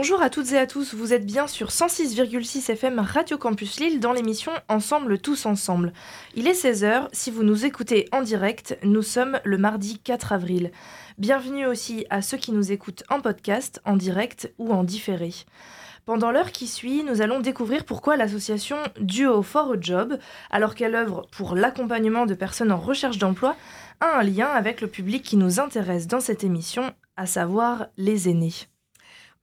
Bonjour à toutes et à tous, vous êtes bien sur 106,6 FM Radio Campus Lille dans l'émission Ensemble tous ensemble. Il est 16h, si vous nous écoutez en direct, nous sommes le mardi 4 avril. Bienvenue aussi à ceux qui nous écoutent en podcast, en direct ou en différé. Pendant l'heure qui suit, nous allons découvrir pourquoi l'association Duo for a Job, alors qu'elle œuvre pour l'accompagnement de personnes en recherche d'emploi, a un lien avec le public qui nous intéresse dans cette émission, à savoir les aînés.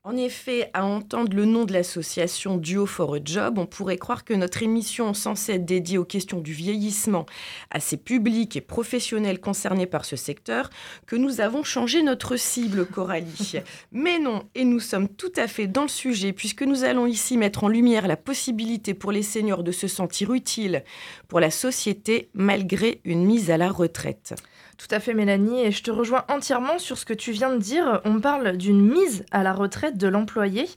En effet, à entendre le nom de l'association Duo for a Job, on pourrait croire que notre émission censée être dédiée aux questions du vieillissement à ces publics et professionnels concernés par ce secteur, que nous avons changé notre cible, Coralie. Mais non, et nous sommes tout à fait dans le sujet, puisque nous allons ici mettre en lumière la possibilité pour les seniors de se sentir utiles pour la société malgré une mise à la retraite. Tout à fait Mélanie, et je te rejoins entièrement sur ce que tu viens de dire. On parle d'une mise à la retraite de l'employé,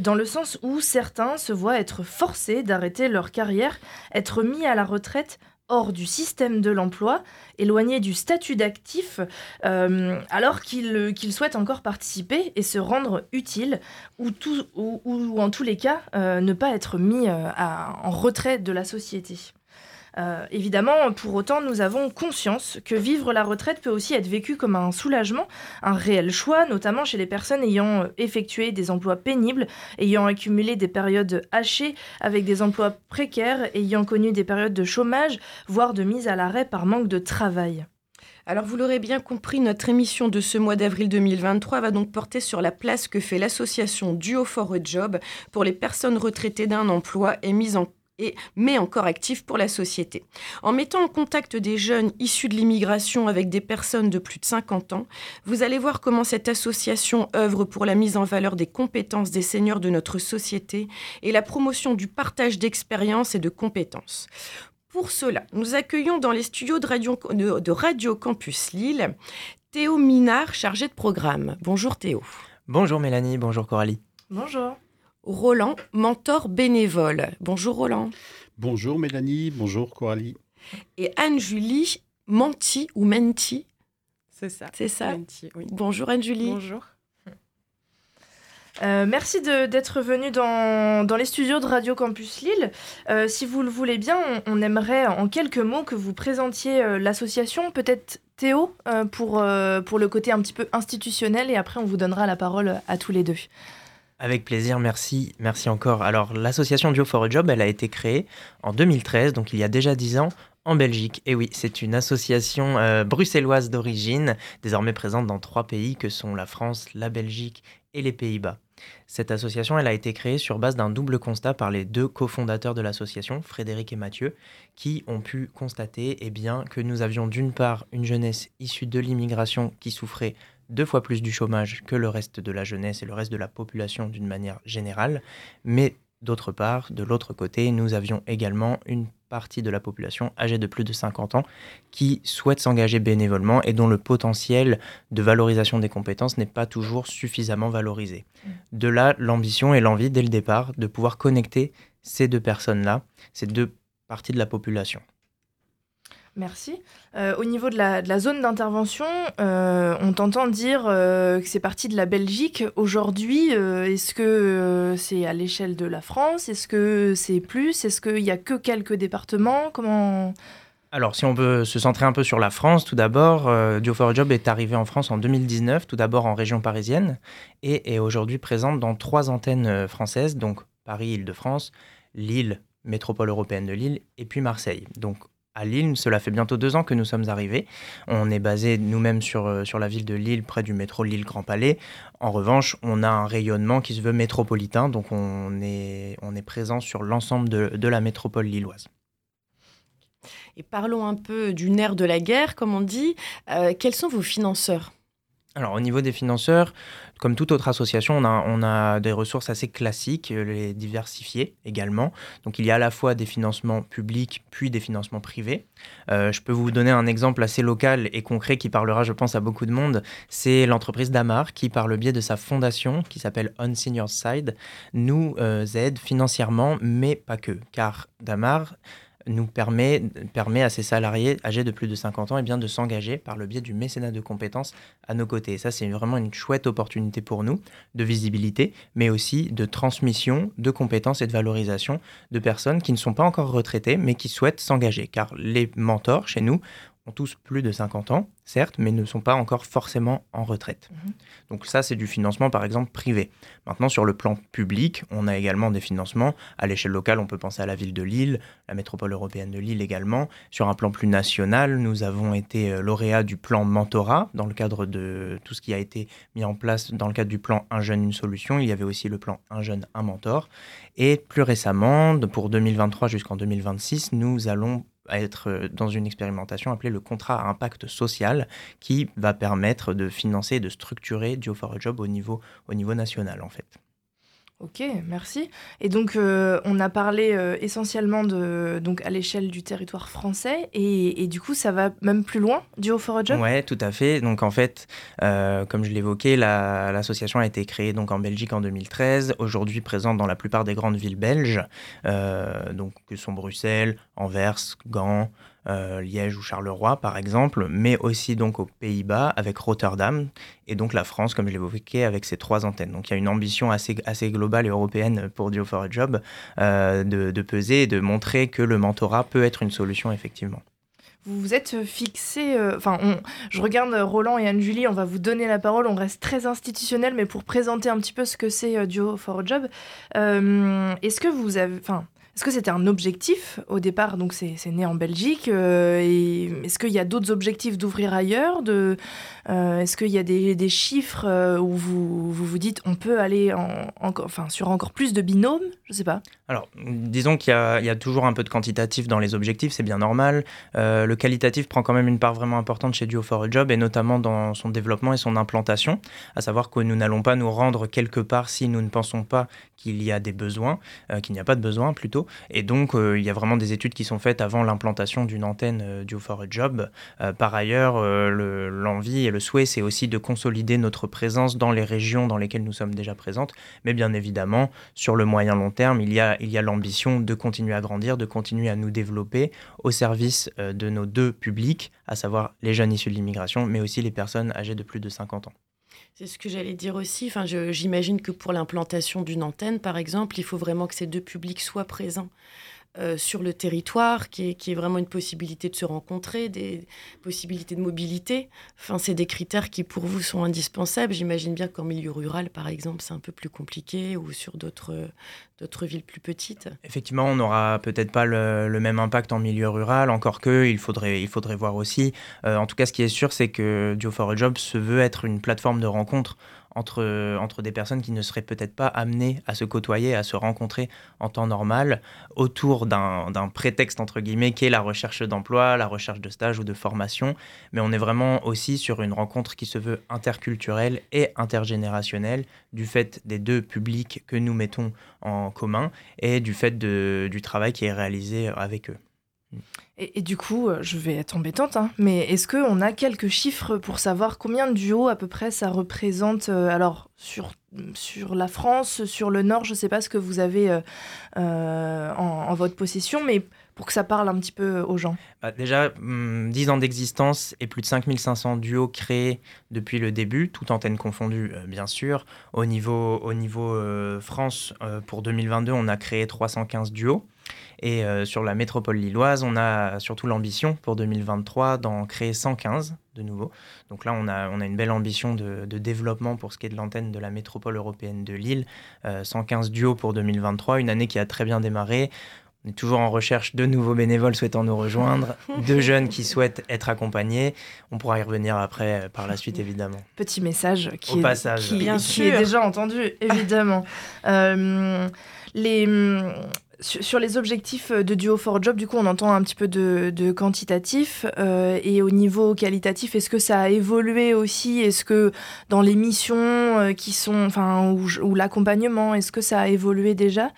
dans le sens où certains se voient être forcés d'arrêter leur carrière, être mis à la retraite hors du système de l'emploi, éloignés du statut d'actif, euh, alors qu'ils souhaitent encore participer et se rendre utiles, ou, ou, en tous les cas, euh, ne pas être mis euh, en retrait de la société. Euh, évidemment, pour autant, nous avons conscience que vivre la retraite peut aussi être vécu comme un soulagement, un réel choix, notamment chez les personnes ayant euh, effectué des emplois pénibles, ayant accumulé des périodes hachées avec des emplois précaires, ayant connu des périodes de chômage, voire de mise à l'arrêt par manque de travail. Alors vous l'aurez bien compris, notre émission de ce mois d'avril 2023 va donc porter sur la place que fait l'association Duo for a Job pour les personnes retraitées d'un emploi et mises en et, mais encore actif pour la société. En mettant en contact des jeunes issus de l'immigration avec des personnes de plus de 50 ans, vous allez voir comment cette association œuvre pour la mise en valeur des compétences des seniors de notre société et la promotion du partage d'expériences et de compétences. Pour cela, nous accueillons dans les studios de Radio, de Radio Campus Lille Théo Minard, chargé de programme. Bonjour Théo. Bonjour Mélanie, bonjour Coralie. Bonjour. Roland, mentor bénévole. Bonjour Roland. Bonjour Mélanie, bonjour Coralie. Et Anne-Julie, Menti ou Menti? C'est ça. C'est ça? Bonjour Anne-Julie. Bonjour. Euh, merci d'être venu dans, les studios de Radio Campus Lille. Euh, si vous le voulez bien, on, aimerait en quelques mots que vous présentiez euh, l'association, peut-être Théo, pour, pour le côté un petit peu institutionnel, et après on vous donnera la parole à tous les deux. Avec plaisir, merci, merci encore. Alors, l'association Duo for a Job, elle a été créée en 2013, donc il y a déjà 10 ans, en Belgique. Et oui, c'est une association euh, bruxelloise d'origine, désormais présente dans trois pays que sont la France, la Belgique et les Pays-Bas. Cette association, elle a été créée sur base d'un double constat par les deux cofondateurs de l'association, Frédéric et Mathieu, qui ont pu constater eh bien, que nous avions d'une part une jeunesse issue de l'immigration qui souffrait deux fois plus du chômage que le reste de la jeunesse et le reste de la population d'une manière générale. Mais d'autre part, de l'autre côté, nous avions également une partie de la population âgée de plus de 50 ans qui souhaite s'engager bénévolement et dont le potentiel de valorisation des compétences n'est pas toujours suffisamment valorisé. Mmh. De là, l'ambition et l'envie dès le départ de pouvoir connecter ces deux personnes-là, ces deux parties de la population. Merci. Euh, au niveau de la, zone d'intervention, euh, on t'entend dire euh, que c'est parti de la Belgique. Aujourd'hui, est-ce que c'est à l'échelle de la France? Est-ce que c'est plus? Est-ce qu'il n'y a que quelques départements? Comment alors, si on veut se centrer un peu sur la France, tout d'abord, Duo for Job est arrivé en France en 2019, tout d'abord en région parisienne, et est aujourd'hui présente dans trois antennes françaises, donc Paris, Île-de-France, Lille, métropole européenne de Lille, et puis Marseille. Donc, à Lille. Cela fait bientôt deux ans que nous sommes arrivés. On est basé nous-mêmes sur, euh, sur la ville de Lille, près du métro Lille-Grand Palais. En revanche, on a un rayonnement qui se veut métropolitain, donc on est, on est présent sur l'ensemble de, la métropole lilloise. Et parlons un peu du nerf de la guerre, comme on dit. Euh, quels sont vos financeurs? Alors au niveau des financeurs, comme toute autre association, on a, des ressources assez classiques, euh, les diversifiées également. Donc il y a à la fois des financements publics puis des financements privés. Euh, je peux vous donner un exemple assez local et concret qui parlera, je pense, à beaucoup de monde. C'est l'entreprise Damar qui, par le biais de sa fondation qui s'appelle On Senior Side, nous euh, aide financièrement, mais pas que. Car Damar nous permet, permet à ces salariés âgés de plus de 50 ans et eh bien, de s'engager par le biais du mécénat de compétences à nos côtés. Et ça, c'est vraiment une chouette opportunité pour nous de visibilité, mais aussi de transmission de compétences et de valorisation de personnes qui ne sont pas encore retraitées, mais qui souhaitent s'engager. Car les mentors, chez nous, ont tous plus de 50 ans, certes, mais ne sont pas encore forcément en retraite. Mhm. Donc ça, c'est du financement, par exemple, privé. Maintenant, sur le plan public, on a également des financements. À l'échelle locale, on peut penser à la ville de Lille, la métropole européenne de Lille également. Sur un plan plus national, nous avons été euh, lauréats du plan mentorat, dans le cadre de tout ce qui a été mis en place dans le cadre du plan Un jeune, une solution. Il y avait aussi le plan Un jeune, un mentor. Et plus récemment, pour 2023 jusqu'en 2026, nous allons à être euh, dans une expérimentation appelée le contrat à impact social qui va permettre de financer et de structurer Duo for a Job au niveau, au niveau national en fait. Ok, merci. Et donc, euh, on a parlé euh, essentiellement de, donc, à l'échelle du territoire français, et, du coup, ça va même plus loin, Duo for a Job Oui, tout à fait. Donc, en fait, euh, comme je l'évoquais, l'association a été créée donc, en Belgique en 2013, aujourd'hui présente dans la plupart des grandes villes belges, donc, que sont Bruxelles, Anvers, Gand, euh, Liège ou Charleroi par exemple, mais aussi donc aux Pays-Bas avec Rotterdam et donc la France, comme je l'évoquais, avec ses trois antennes. Donc il y a une ambition assez, assez globale et européenne pour Duo for a Job euh, de, de peser et de montrer que le mentorat peut être une solution effectivement vous vous êtes fixé, euh, enfin, je regarde Roland et Anne-Julie, on va vous donner la parole, on reste très institutionnel, mais pour présenter un petit peu ce que c'est Duo for a Job, est-ce que vous avez, enfin, est-ce que c'était un objectif au départ Donc c'est né en Belgique. Euh, est-ce qu'il y a d'autres objectifs d'ouvrir ailleurs de, euh, Est-ce qu'il y a des, des chiffres euh, où vous, vous, vous dites on peut aller en, enfin, sur encore plus de binômes Je ne sais pas. Alors disons qu'il y, y, a toujours un peu de quantitatif dans les objectifs, c'est bien normal. le qualitatif prend quand même une part vraiment importante chez Duo for a Job et notamment dans son développement et son implantation. À savoir que nous n'allons pas nous rendre quelque part si nous ne pensons pas qu'il y a des besoins, qu'il n'y a pas de besoin plutôt. Et donc, euh, il y a vraiment des études qui sont faites avant l'implantation d'une antenne euh, du for a Job. Euh, par ailleurs, l'envie et le souhait, c'est aussi de consolider notre présence dans les régions dans lesquelles nous sommes déjà présentes. Mais bien évidemment, sur le moyen long terme, il y a, il y a l'ambition de continuer à grandir, de continuer à nous développer au service de nos deux publics, à savoir les jeunes issus de l'immigration, mais aussi les personnes âgées de plus de 50 ans. C'est ce que j'allais dire aussi. Enfin, j'imagine que pour l'implantation d'une antenne, par exemple, il faut vraiment que ces deux publics soient présents. Euh, sur le territoire, qui est, qui est, vraiment une possibilité de se rencontrer, des possibilités de mobilité. Enfin, c'est des critères qui pour vous sont indispensables. J'imagine bien qu'en milieu rural, par exemple, c'est un peu plus compliqué ou sur d'autres villes plus petites. Effectivement, on n'aura peut-être pas le, même impact en milieu rural, encore que il faudrait, il faudrait voir aussi. Euh, en tout cas, ce qui est sûr, c'est que Duo for a Job se veut être une plateforme de rencontre entre, des personnes qui ne seraient peut-être pas amenées à se côtoyer, à se rencontrer en temps normal, autour d'un prétexte, entre guillemets, qui est la recherche d'emploi, la recherche de stage ou de formation. Mais on est vraiment aussi sur une rencontre qui se veut interculturelle et intergénérationnelle, du fait des deux publics que nous mettons en commun et du fait du travail qui est réalisé avec eux. Et, du coup, euh, je vais être embêtante, hein, mais est-ce qu'on a quelques chiffres pour savoir combien de duos à peu près ça représente euh, Alors, sur, sur la France, sur le Nord, je ne sais pas ce que vous avez euh, en, votre possession, mais pour que ça parle un petit peu aux gens bah, Déjà, 10 hmm, ans d'existence et plus de 5500 duos créés depuis le début, toute antenne confondue, bien sûr. Au niveau, au niveau France, pour 2022, on a créé 315 duos. Et euh, sur la métropole lilloise, on a surtout l'ambition pour 2023 d'en créer 115 de nouveau. Donc là, on a, on a une belle ambition de, développement pour ce qui est de l'antenne de la métropole européenne de Lille. 115 euh, duos pour 2023, une année qui a très bien démarré. On est toujours en recherche de nouveaux bénévoles souhaitant nous rejoindre, de jeunes qui souhaitent être accompagnés. On pourra y revenir après, euh, par la suite, évidemment. Petit message qui, est, passage. qui, est déjà entendu, évidemment. les, sur, les objectifs euh, de Duo for Job, du coup, on entend un petit peu de, quantitatif. Euh, et au niveau qualitatif, est-ce que ça a évolué aussi? Est-ce que dans les missions euh, qui sont, enfin, ou, l'accompagnement, est-ce que ça a évolué déjà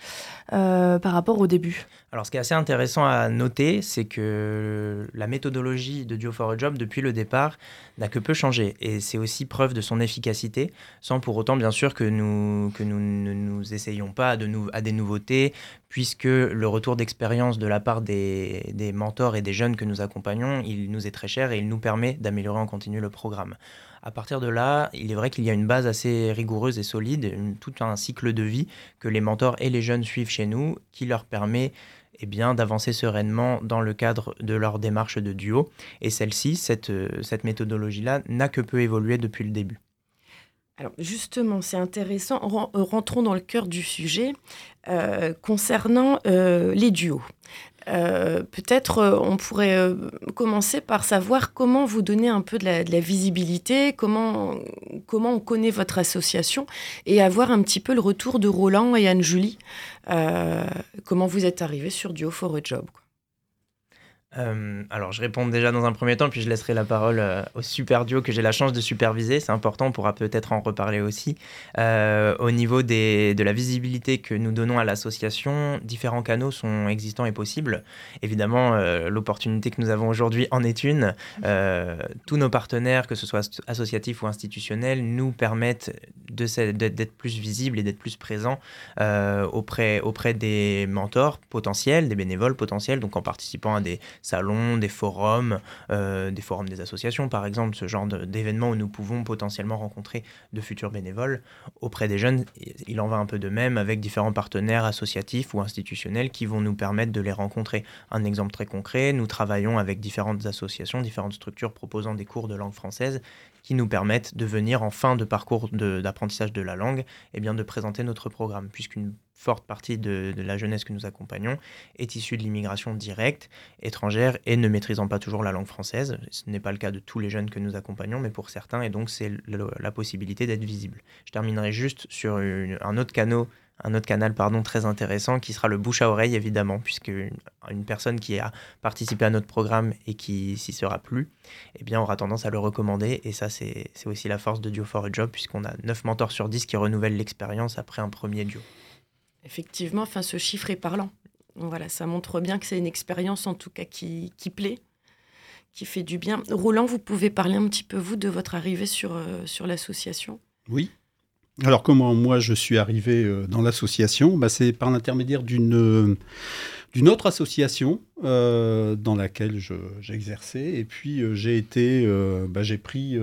par rapport au début? Alors, ce qui est assez intéressant à noter, c'est que la méthodologie de Duo for a Job, depuis le départ, n'a que peu changé. Et c'est aussi preuve de son efficacité, sans pour autant, bien sûr, que nous, que nous ne nous essayons pas à, de à des nouveautés, puisque le retour d'expérience de la part des, des mentors et des jeunes que nous accompagnons, il nous est très cher et il nous permet d'améliorer en continu le programme. À partir de là, il est vrai qu'il y a une base assez rigoureuse et solide, tout un cycle de vie que les mentors et les jeunes suivent chez nous, qui leur permet eh bien, d'avancer sereinement dans le cadre de leur démarche de duo. Et celle-ci, cette, euh, méthodologie-là, n'a que peu évolué depuis le début. Alors justement, c'est intéressant. Euh, rentrons dans le cœur du sujet euh, concernant les duos. Euh, peut-être euh, on pourrait euh, commencer par savoir comment vous donnez un peu de la, visibilité, comment, comment on connaît votre association et avoir un petit peu le retour de Roland et Anne-Julie. comment vous êtes arrivés sur Duo for a Job euh, alors, je réponds déjà dans un premier temps, puis je laisserai la parole euh, au super duo que j'ai la chance de superviser. C'est important, on pourra peut-être en reparler aussi. Euh, au niveau de la visibilité que nous donnons à l'association, différents canaux sont existants et possibles. Évidemment, l'opportunité que nous avons aujourd'hui en est une. tous nos partenaires, que ce soit associatifs ou institutionnels, nous permettent d'être plus visibles et d'être plus présents auprès, auprès des mentors potentiels, des bénévoles potentiels, donc en participant à des salons, des forums, euh, des forums des associations par exemple, ce genre d'événements où nous pouvons potentiellement rencontrer de futurs bénévoles. Auprès des jeunes, il en va un peu de même avec différents partenaires associatifs ou institutionnels qui vont nous permettre de les rencontrer. Un exemple très concret, nous travaillons avec différentes associations, différentes structures proposant des cours de langue française qui nous permettent de venir en fin de parcours d'apprentissage de, la langue, et bien de présenter notre programme, puisqu'une forte partie de, la jeunesse que nous accompagnons est issue de l'immigration directe, étrangère et ne maîtrisant pas toujours la langue française. Ce n'est pas le cas de tous les jeunes que nous accompagnons, mais pour certains, et donc c'est la possibilité d'être visible. Je terminerai juste sur un autre canal un autre canal pardon, très intéressant qui sera le bouche à oreille évidemment, puisque une, personne qui a participé à notre programme et qui s'y sera plus, eh bien, aura tendance à le recommander. Et ça, c'est aussi la force de Duo for a Job, puisqu'on a 9 mentors sur 10 qui renouvellent l'expérience après un premier duo. Effectivement, enfin, ce chiffre est parlant. Voilà, ça montre bien que c'est une expérience en tout cas qui, plaît, qui fait du bien. Roland, vous pouvez parler un petit peu, vous, de votre arrivée sur, euh, sur l'association? Oui. Alors comment moi je suis arrivé euh, dans l'association? Bah, C'est par l'intermédiaire d'une euh, d'une autre association euh, dans laquelle exercé. Et puis euh, j'ai été, euh, bah, j'ai pris,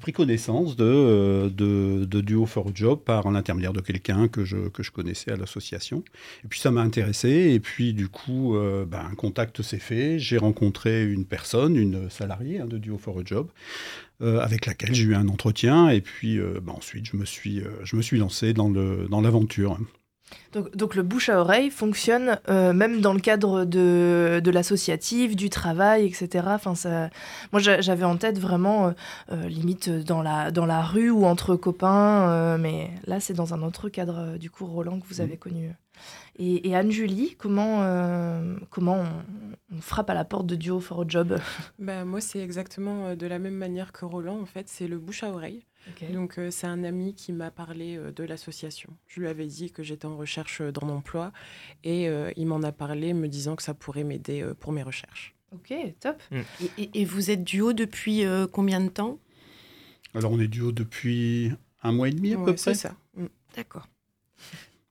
pris connaissance de, de, Duo for Job par l'intermédiaire de quelqu'un que je, que je connaissais à l'association. Et puis ça m'a intéressé. Et puis du coup, bah, un contact s'est fait. J'ai rencontré une personne, une salariée hein, de Duo for a Job. avec laquelle j'ai eu un entretien et puis bah, ensuite je me suis, je me suis lancé dans l'aventure. Dans donc, donc, le bouche à oreille fonctionne euh, même dans le cadre de, de l'associatif, du travail, etc. Enfin, ça... Moi, j'avais en tête vraiment euh, euh, limite dans la, dans la rue ou entre copains, mais là, c'est dans un autre cadre, du coup, Roland, que vous avez mmh. connu. Et, Anne-Julie, comment, comment on, frappe à la porte de Duo for a Job? Ben, Moi, c'est exactement de la même manière que Roland, en fait, c'est le bouche à oreille. Donc euh, c'est un ami qui m'a parlé euh, de l'association. Je lui avais dit que j'étais en recherche euh, d'un emploi et il m'en a parlé me disant que ça pourrait m'aider pour mes recherches. Ok, top. Mm. Et, vous êtes duo depuis combien de temps? Alors on est duo depuis un mois et demi à peu près. C'est ça. Mm. D'accord.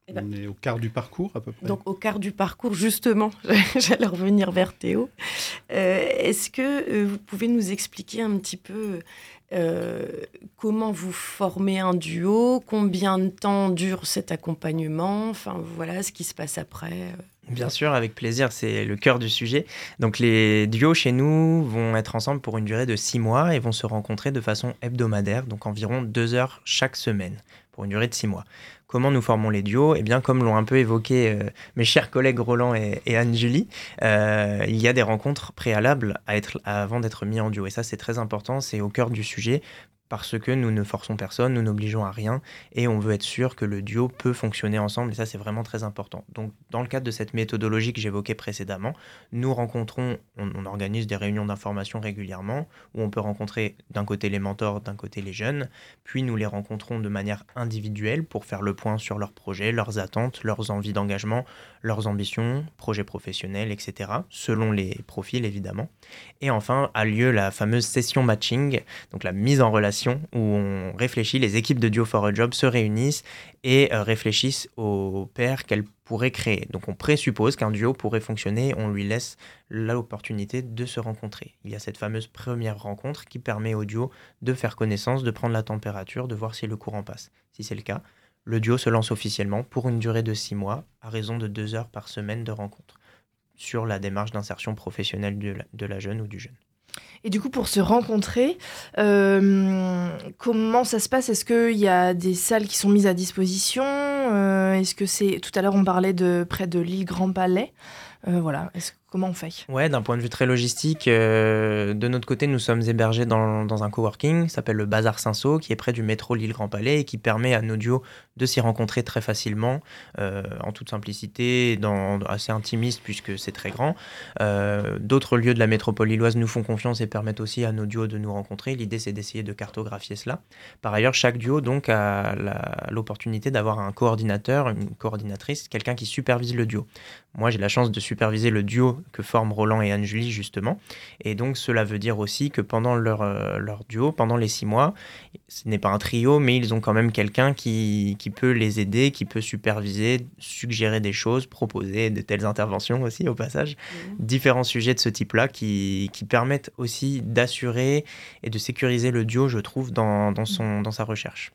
Eh ben on est au quart du parcours à peu près. Donc au quart du parcours, justement, j'allais revenir vers Théo. Est-ce que vous pouvez nous expliquer un petit peu euh, comment vous formez un duo Combien de temps dure cet accompagnement Enfin, voilà ce qui se passe après. Euh. Bien sûr, avec plaisir, c'est le cœur du sujet. Donc les duos chez nous vont être ensemble pour une durée de six mois et vont se rencontrer de façon hebdomadaire, donc environ deux heures chaque semaine, pour une durée de six mois. Comment nous formons les duos Eh bien, comme l'ont un peu évoqué euh, mes chers collègues Roland et, Anne-Julie, euh, il y a des rencontres préalables avant d'être mis en duo. Et ça, c'est très important, c'est au cœur du sujet parce que nous ne forçons personne, nous n'obligeons à rien et on veut être sûr que le duo peut fonctionner ensemble et ça c'est vraiment très important. Donc dans le cadre de cette méthodologie que j'évoquais précédemment, nous rencontrons, on, organise des réunions d'information régulièrement où on peut rencontrer d'un côté les mentors, d'un côté les jeunes, puis nous les rencontrons de manière individuelle pour faire le point sur leurs projets, leurs attentes, leurs envies d'engagement, leurs ambitions, projets professionnels, etc. selon les profils évidemment. Et enfin a lieu la fameuse session matching, donc la mise en relation où on réfléchit, les équipes de Duo for a Job se réunissent et euh, réfléchissent aux paires qu'elles pourraient créer. Donc on présuppose qu'un duo pourrait fonctionner, on lui laisse l'opportunité de se rencontrer. Il y a cette fameuse première rencontre qui permet au duo de faire connaissance, de prendre la température, de voir si le courant passe. Si c'est le cas, le duo se lance officiellement pour une durée de six mois, à raison de deux heures par semaine de rencontre, sur la démarche d'insertion professionnelle de la jeune ou du jeune. Et du coup, pour se rencontrer, euh, comment ça se passe? Est-ce qu'il y a des salles qui sont mises à disposition? Euh, Est-ce que c'est tout à l'heure on parlait de près de l'île Grand Palais euh, Voilà. Comment on fait? Ouais, d'un point de vue très logistique, euh, de notre côté, nous sommes hébergés dans, un coworking qui s'appelle le Bazar Saint-Saul, qui est près du métro Lille-Grand Palais et qui permet à nos duos de s'y rencontrer très facilement, euh, en toute simplicité, dans, assez intimiste puisque c'est très grand. D'autres lieux de la métropole lilloise nous font confiance et permettent aussi à nos duos de nous rencontrer. L'idée, c'est d'essayer de cartographier cela. Par ailleurs, chaque duo donc a l'opportunité d'avoir un coordinateur, une coordinatrice, quelqu'un qui supervise le duo. Moi, j'ai la chance de superviser le duo que forment Roland et Anne-Julie, justement. Et donc, cela veut dire aussi que pendant leur, euh, leur duo, pendant les six mois, ce n'est pas un trio, mais ils ont quand même quelqu'un qui, qui, peut les aider, qui peut superviser, suggérer des choses, proposer de telles interventions aussi, au passage. Mmh. Différents sujets de ce type-là qui, qui, permettent aussi d'assurer et de sécuriser le duo, je trouve, dans, dans, son, dans sa recherche.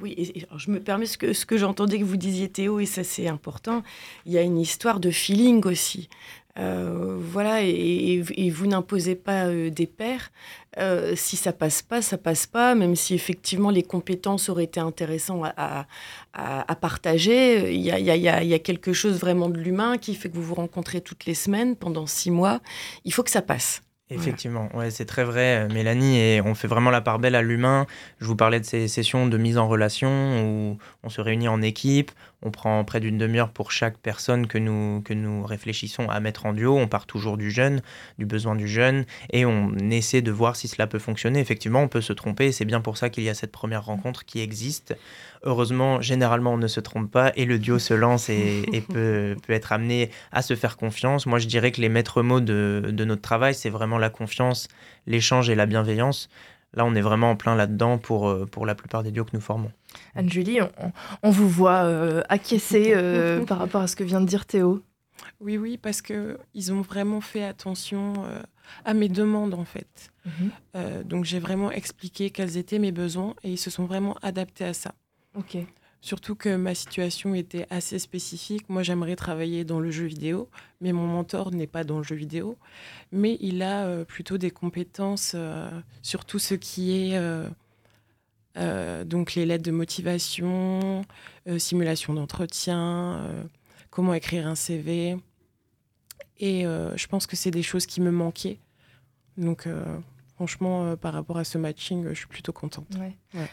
Oui, je me permets ce que, ce que j'entendais que vous disiez Théo, et ça c'est important, il y a une histoire de feeling aussi. Euh, voilà, et, vous n'imposez pas euh, des pairs. Euh, si ça passe pas, ça passe pas, même si effectivement les compétences auraient été intéressantes à, partager. Il y, a, quelque chose vraiment de l'humain qui fait que vous vous rencontrez toutes les semaines pendant six mois. Il faut que ça passe. Effectivement, ouais, c'est très vrai, Mélanie, et on fait vraiment la part belle à l'humain. Je vous parlais de ces sessions de mise en relation où on se réunit en équipe, on prend près d'une demi-heure pour chaque personne que nous, que nous réfléchissons à mettre en duo. On part toujours du jeune, du besoin du jeune, et on essaie de voir si cela peut fonctionner. Effectivement, on peut se tromper, et c'est bien pour ça qu'il y a cette première rencontre qui existe. Heureusement, généralement, on ne se trompe pas, et le duo se lance et, peut, peut, être amené à se faire confiance. Moi, je dirais que les maîtres mots de, de notre travail, c'est vraiment la confiance, l'échange et la bienveillance. Là, on est vraiment en plein là-dedans pour, euh, pour la plupart des duos que nous formons. Anne-Julie, on, vous voit euh, acquiescer euh, par rapport à ce que vient de dire Théo. Oui, oui, parce qu'ils ont vraiment fait attention à mes demandes, en fait. Mhm. donc, j'ai vraiment expliqué quels étaient mes besoins et ils se sont vraiment adaptés à ça. Ok. Surtout que ma situation était assez spécifique. Moi, j'aimerais travailler dans le jeu vidéo, mais mon mentor n'est pas dans le jeu vidéo. Mais il a euh, plutôt des compétences euh, sur tout ce qui est euh, donc les lettres de motivation, simulation d'entretien, comment écrire un CV. Et je pense que c'est des choses qui me manquaient. Donc franchement, euh, par rapport à ce matching, je suis plutôt contente.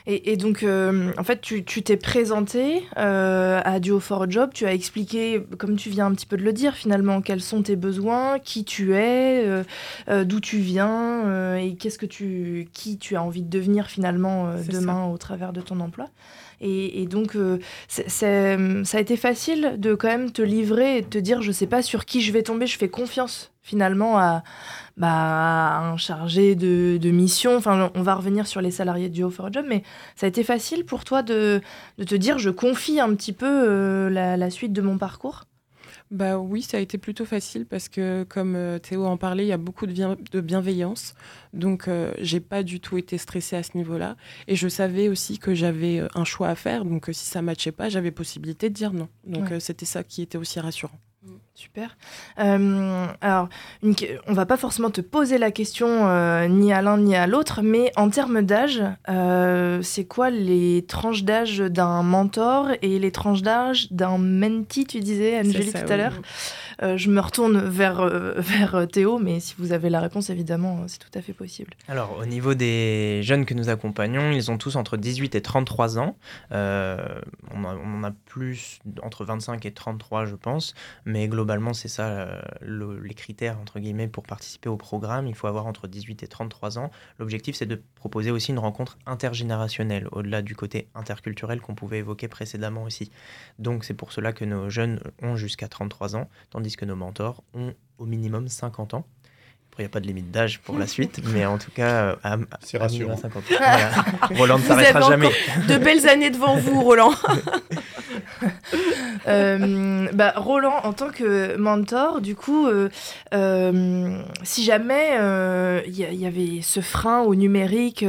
Et, donc, euh, en fait, tu t'es présenté euh, à Duo for a Job, tu as expliqué, comme tu viens un petit peu de le dire, finalement, quels sont tes besoins, qui tu es, d'où tu viens, et qu'est-ce que tu, qui tu as envie de devenir finalement demain au travers de ton emploi. Et, donc, ça a été facile de quand même te livrer et te dire, je sais pas sur qui je vais tomber, je fais confiance finalement à, bah, un chargé de, de, mission. Enfin, on va revenir sur les salariés du Haut for a Job, mais ça a été facile pour toi de, de te dire je confie un petit peu euh, la, suite de mon parcours? Bah oui, ça a été plutôt facile parce que, comme euh, Théo en parlait, il y a beaucoup de, de bienveillance. Donc, euh, j'ai pas du tout été stressée à ce niveau-là. Et je savais aussi que j'avais un choix à faire. Donc, si ça matchait pas, j'avais possibilité de dire non. Donc, c'était ça qui était aussi rassurant. Super. Euh, alors, une, on va pas forcément te poser la question euh, ni à l'un ni à l'autre, mais en termes d'âge, euh, c'est quoi les tranches d'âge d'un mentor et les tranches d'âge d'un mentee, tu disais, Angélie, tout à l'heure? Je me retourne vers, vers Théo, mais si vous avez la réponse, évidemment, c'est tout à fait possible. Alors, au niveau des jeunes que nous accompagnons, ils ont tous entre 18 et 33 ans. on, en a plus entre 25 et 33, je pense, mais globalement, c'est ça les critères, entre guillemets, pour participer au programme. Il faut avoir entre 18 et 33 ans. L'objectif, c'est de proposer aussi une rencontre intergénérationnelle, au-delà du côté interculturel qu'on pouvait évoquer précédemment aussi. Donc c'est pour cela que nos jeunes ont jusqu'à 33 ans, tandis que nos mentors ont au minimum 50 ans. Après, il n'y a pas de limite d'âge pour la suite, mais en tout cas, à, c'est rassurant. 50 Roland ne s'arrêtera jamais. De belles années devant vous, Roland. Euh, bah, Roland, en tant que mentor, du coup, euh, euh, si jamais il y, avait ce frein au numérique,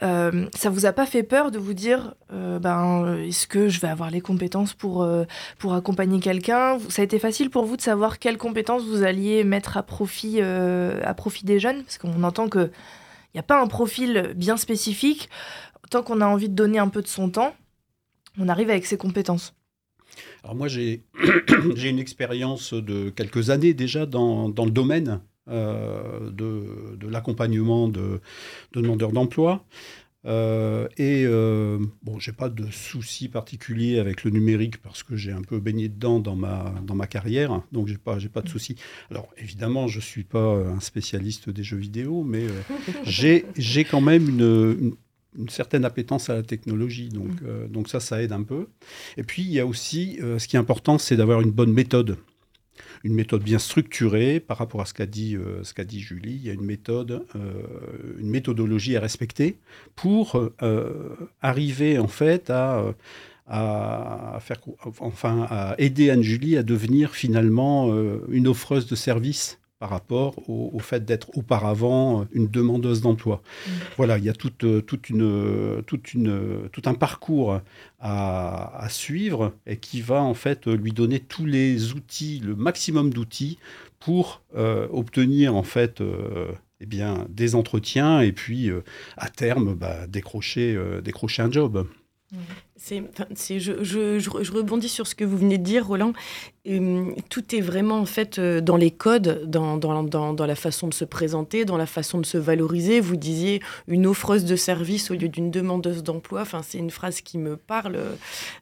ça vous a pas fait peur de vous dire, ben, est-ce que je vais avoir les compétences pour, pour accompagner quelqu'un? Ça a été facile pour vous de savoir quelles compétences vous alliez mettre à profit, à profit des jeunes? Parce qu'on entend que il n'y a pas un profil bien spécifique. Tant qu'on a envie de donner un peu de son temps, on arrive avec ses compétences. Alors moi, j'ai une expérience de quelques années déjà dans, dans le domaine euh, de, de l'accompagnement de, de, demandeurs d'emploi. Euh, et euh, bon, j'ai pas de souci particulier avec le numérique parce que j'ai un peu baigné dedans dans ma, dans ma carrière, donc j'ai pas, j'ai pas de souci. Alors évidemment, je suis pas un spécialiste des jeux vidéo, mais euh, j'ai, j'ai quand même une, une certaine appétence à la technologie. Donc, mm. euh, donc ça, ça aide un peu. Et puis, il y a aussi, euh, ce qui est important, c'est d'avoir une bonne méthode. Une méthode bien structurée par rapport à ce qu'a dit, euh, ce qu'a dit Julie. Il y a une méthode, une méthodologie à respecter pour arriver en fait à, à, faire, enfin, à aider Anne-Julie à devenir finalement une offreuse de services par rapport au, fait d'être auparavant une demandeuse d'emploi. Voilà, il y a toute, euh, toute une, toute une, tout un parcours à, suivre et qui va en fait lui donner tous les outils, le maximum d'outils pour euh, obtenir en fait euh, eh bien, des entretiens et puis à terme bah, décrocher, décrocher un job. Mm. C'est, je, rebondis sur ce que vous venez de dire, Roland. Hum, tout est vraiment en fait euh, dans les codes, dans, la façon de se présenter, dans la façon de se valoriser. Vous disiez une offreuse de service au lieu d'une demandeuse d'emploi. Enfin, c'est une phrase qui me parle.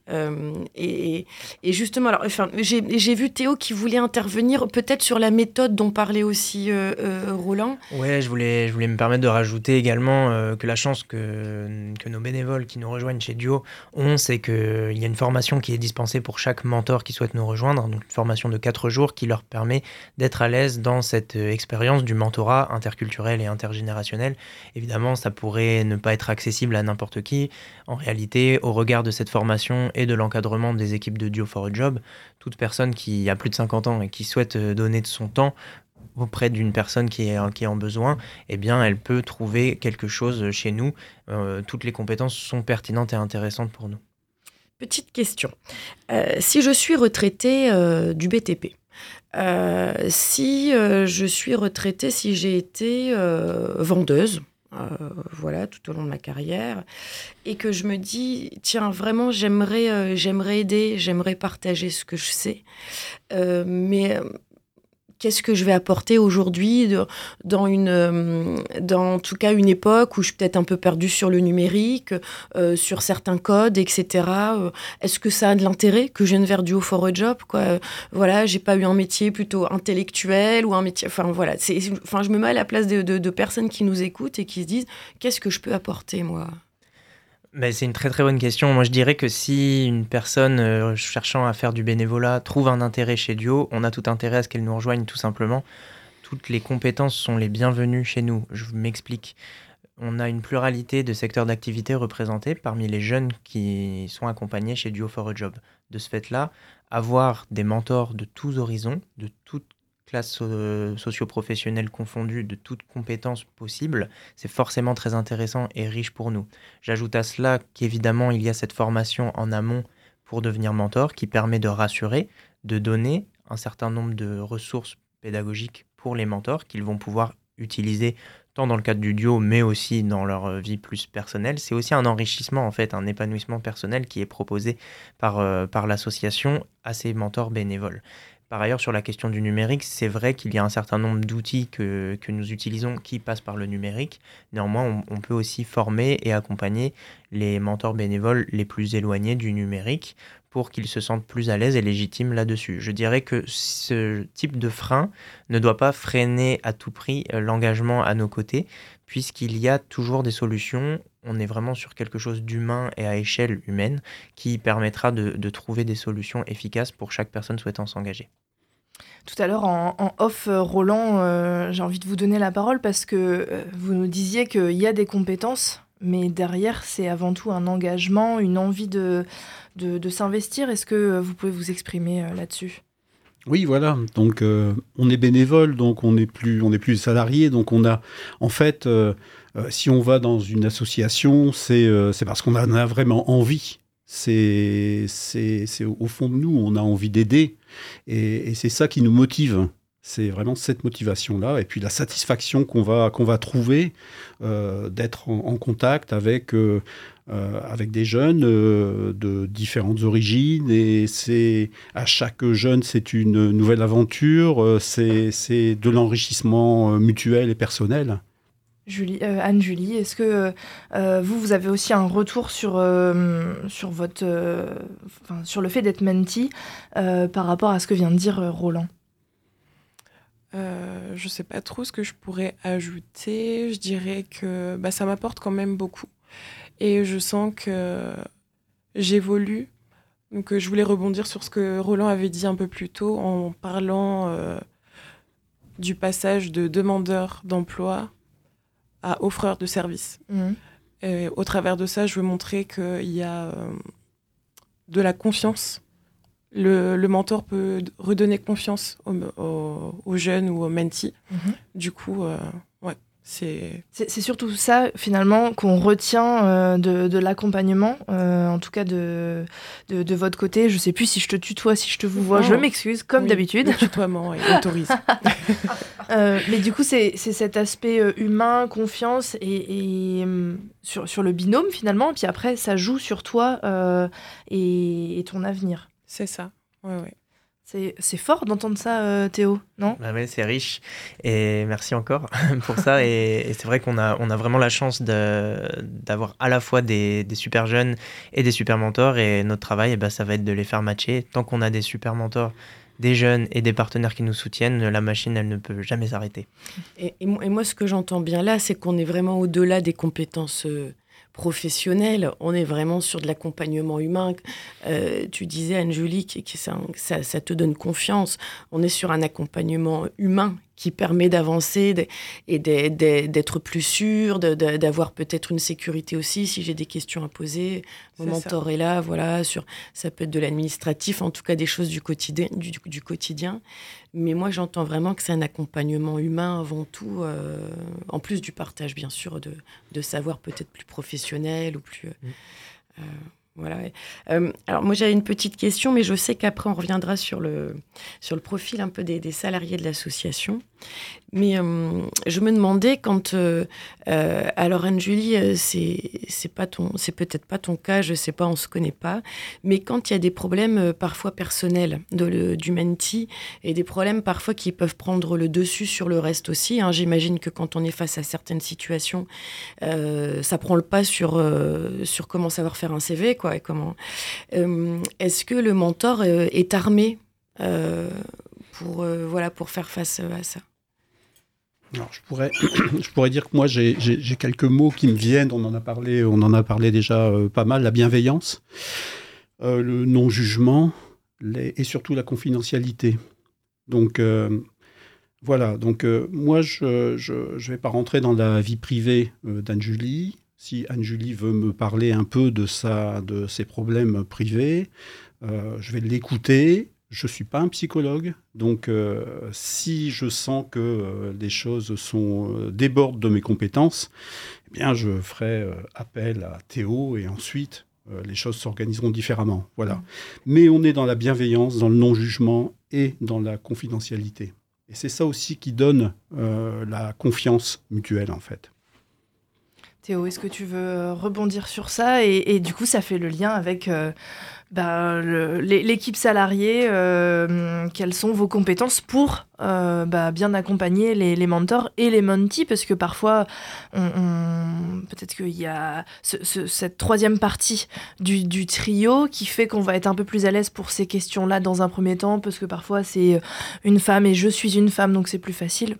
Euh, et, justement, alors, j'ai, vu Théo qui voulait intervenir peut-être sur la méthode dont parlait aussi euh, Roland. Ouais, je voulais, je voulais me permettre de rajouter également que la chance que, que nos bénévoles qui nous rejoignent chez Duo ont, c'est qu'il y a une formation qui est dispensée pour chaque mentor qui souhaite nous rejoindre une formation de 4 jours qui leur permet d'être à l'aise dans cette euh, expérience du mentorat interculturel et intergénérationnel. Évidemment, ça pourrait ne pas être accessible à n'importe qui. En réalité, au regard de cette formation et de l'encadrement des équipes de Duo for a Job, toute personne qui a plus de 50 ans et qui souhaite euh, donner de son temps auprès d'une personne qui est, qui en besoin, eh bien, elle peut trouver quelque chose chez nous. Euh, toutes les compétences sont pertinentes et intéressantes pour nous. Petite question. Euh, si je suis retraitée euh, du BTP, euh, si je suis retraitée, si j'ai été vendeuse, voilà, tout au long de ma carrière, et que je me dis, tiens, vraiment, j'aimerais, j'aimerais aider, j'aimerais partager ce que je sais, mais qu'est-ce que je vais apporter aujourd'hui dans une, euh, dans en tout cas une époque où je suis peut-être un peu perdue sur le numérique, euh, sur certains codes, etc. Euh, est-ce que ça a de l'intérêt que je vienne vers du haut for a job quoi? Voilà, j'ai pas eu un métier plutôt intellectuel ou un métier. Enfin voilà, enfin je me mets à la place de, de personnes qui nous écoutent et qui se disent qu'est-ce que je peux apporter moi? C'est une très très bonne question. Moi je dirais que si une personne euh, cherchant à faire du bénévolat trouve un intérêt chez Duo, on a tout intérêt à ce qu'elle nous rejoigne tout simplement. Toutes les compétences sont les bienvenues chez nous. Je m'explique. On a une pluralité de secteurs d'activité représentés parmi les jeunes qui sont accompagnés chez Duo for a Job. De ce fait-là, avoir des mentors de tous horizons, de toutes classes euh, socio-professionnelles confondues, de toutes compétences possibles, c'est forcément très intéressant et riche pour nous. J'ajoute à cela qu'évidemment, il y a cette formation en amont pour devenir mentor qui permet de rassurer, de donner un certain nombre de ressources pédagogiques pour les mentors qu'ils vont pouvoir utiliser tant dans le cadre du duo, mais aussi dans leur euh, vie plus personnelle. C'est aussi un enrichissement, en fait, un épanouissement personnel qui est proposé par, euh, l'association à ses mentors bénévoles. Par ailleurs, sur la question du numérique, c'est vrai qu'il y a un certain nombre d'outils que, nous utilisons qui passent par le numérique. Néanmoins, on, peut aussi former et accompagner les mentors bénévoles les plus éloignés du numérique pour qu'ils se sentent plus à l'aise et légitimes là-dessus. Je dirais que ce type de frein ne doit pas freiner à tout prix euh, l'engagement à nos côtés, puisqu'il y a toujours des solutions. On est vraiment sur quelque chose d'humain et à échelle humaine qui permettra de, trouver des solutions efficaces pour chaque personne souhaitant s'engager. Tout à l'heure, en, off, euh, Roland, euh, j'ai envie de vous donner la parole parce que vous nous disiez qu'il y a des compétences, mais derrière, c'est avant tout un engagement, une envie de, de s'investir. Est-ce que vous pouvez vous exprimer là-dessus? Oui, voilà. Donc, euh, on est bénévole, donc on n'est plus, on plus salarié. Donc, on a, en fait, euh, euh, si on va dans une association, c'est, c'est parce qu'on en a vraiment envie. C'est, c'est, c'est au fond de nous, on a envie d'aider, et, c'est ça qui nous motive. C'est vraiment cette motivation-là, et puis la satisfaction qu'on va, va trouver d'être en, contact avec euh, avec des jeunes euh, de différentes origines et c'est à chaque jeune c'est une nouvelle aventure, euh, c'est de l'enrichissement mutuel et personnel. Julie, Anne-Julie, est-ce que vous, vous avez aussi un retour sur, sur, votre, sur le fait d'être menti par rapport à ce que vient de dire Roland? Je ne sais pas trop ce que je pourrais ajouter. Je dirais que bah, ça m'apporte quand même beaucoup. Et je sens que j'évolue. Donc euh, je voulais rebondir sur ce que Roland avait dit un peu plus tôt en parlant euh, du passage de demandeur d'emploi à offreur de services. Mmh. Et au travers de ça, je veux montrer qu'il y a euh, de la confiance. Le, mentor peut redonner confiance aux, jeunes ou aux mentees. Mmh. Du coup, c'est surtout ça, finalement, qu'on retient euh, de, l'accompagnement, euh, en tout cas de, de, votre côté. Je sais plus si je te tutoie, si je te vous vois, je m'excuse, comme d'habitude. Le tutoiement est autorisé. Euh, mais du coup, c'est cet aspect humain, confiance et, sur, sur, le binôme, finalement. Et puis après, ça joue sur toi et, et, ton avenir. C'est ça, ouais, ouais. C'est fort d'entendre ça, euh, Théo, non? Bah C'est riche. Et merci encore pour ça. Et, c'est vrai qu'on a, on a vraiment la chance d'avoir à la fois des, des, super jeunes et des super mentors. Et notre travail, eh ben, ça va être de les faire matcher. Tant qu'on a des super mentors, des jeunes et des partenaires qui nous soutiennent, la machine, elle ne peut jamais s'arrêter. Et, et, moi, ce que j'entends bien là, c'est qu'on est vraiment au-delà des compétences. Euh, professionnel, on est vraiment sur de l'accompagnement humain. Euh, tu disais, Anne-Julie, que, ça, te donne confiance. On est sur un accompagnement humain qui permet d'avancer et d'être plus sûr, d'avoir peut-être une sécurité aussi si j'ai des questions à poser. Mon mentor est là, voilà, sur, ça peut être de l'administratif, en tout cas des choses du quotidien. Du, quotidien. Mais moi, j'entends vraiment que c'est un accompagnement humain avant tout, euh, en plus du partage, bien sûr, de, de savoir peut-être plus professionnel ou plus... Mmh. Voilà. Euh, alors moi j'avais une petite question, mais je sais qu'après on reviendra sur le, sur le profil un peu des, salariés de l'association. Mais euh, je me demandais quand, euh, alors Anne-Julie, c'est c'est peut-être pas ton cas, je sais pas, on se connaît pas, mais quand il y a des problèmes parfois personnels de d'humanity et des problèmes parfois qui peuvent prendre le dessus sur le reste aussi. Hein, J'imagine que quand on est face à certaines situations, ça prend le pas sur sur comment savoir faire un CV, quoi, et comment. Est-ce que le mentor est armé pour, euh, voilà, pour faire face euh, à ça? Alors, je pourrais, je pourrais dire que moi, j'ai quelques mots qui me viennent. On en a parlé, on en a parlé déjà euh, pas mal. La bienveillance, le non-jugement et surtout la confidentialité. Donc, voilà. Donc, moi, je ne vais pas rentrer dans la vie privée d'Anne-Julie. Si Anne-Julie veut me parler un peu de, sa, de ses problèmes privés, je vais l'écouter je ne suis pas un psychologue, donc euh, si je sens que euh, les choses sont euh, débordent de mes compétences, eh bien je ferai appel à Théo et ensuite les choses s'organiseront différemment. Voilà. Mais on est dans la bienveillance, dans le non-jugement et dans la confidentialité. Et c'est ça aussi qui donne la confiance mutuelle en fait. Théo, est-ce que tu veux rebondir sur ça et, du coup, ça fait le lien avec bah, l'équipe salariée, euh, quelles sont vos compétences pour euh, bah, bien accompagner les, mentors et les mentees, parce que parfois, peut-être qu'il y a cette troisième partie du, trio qui fait qu'on va être un peu plus à l'aise pour ces questions-là dans un premier temps, parce que parfois c'est une femme et je suis une femme, donc c'est plus facile.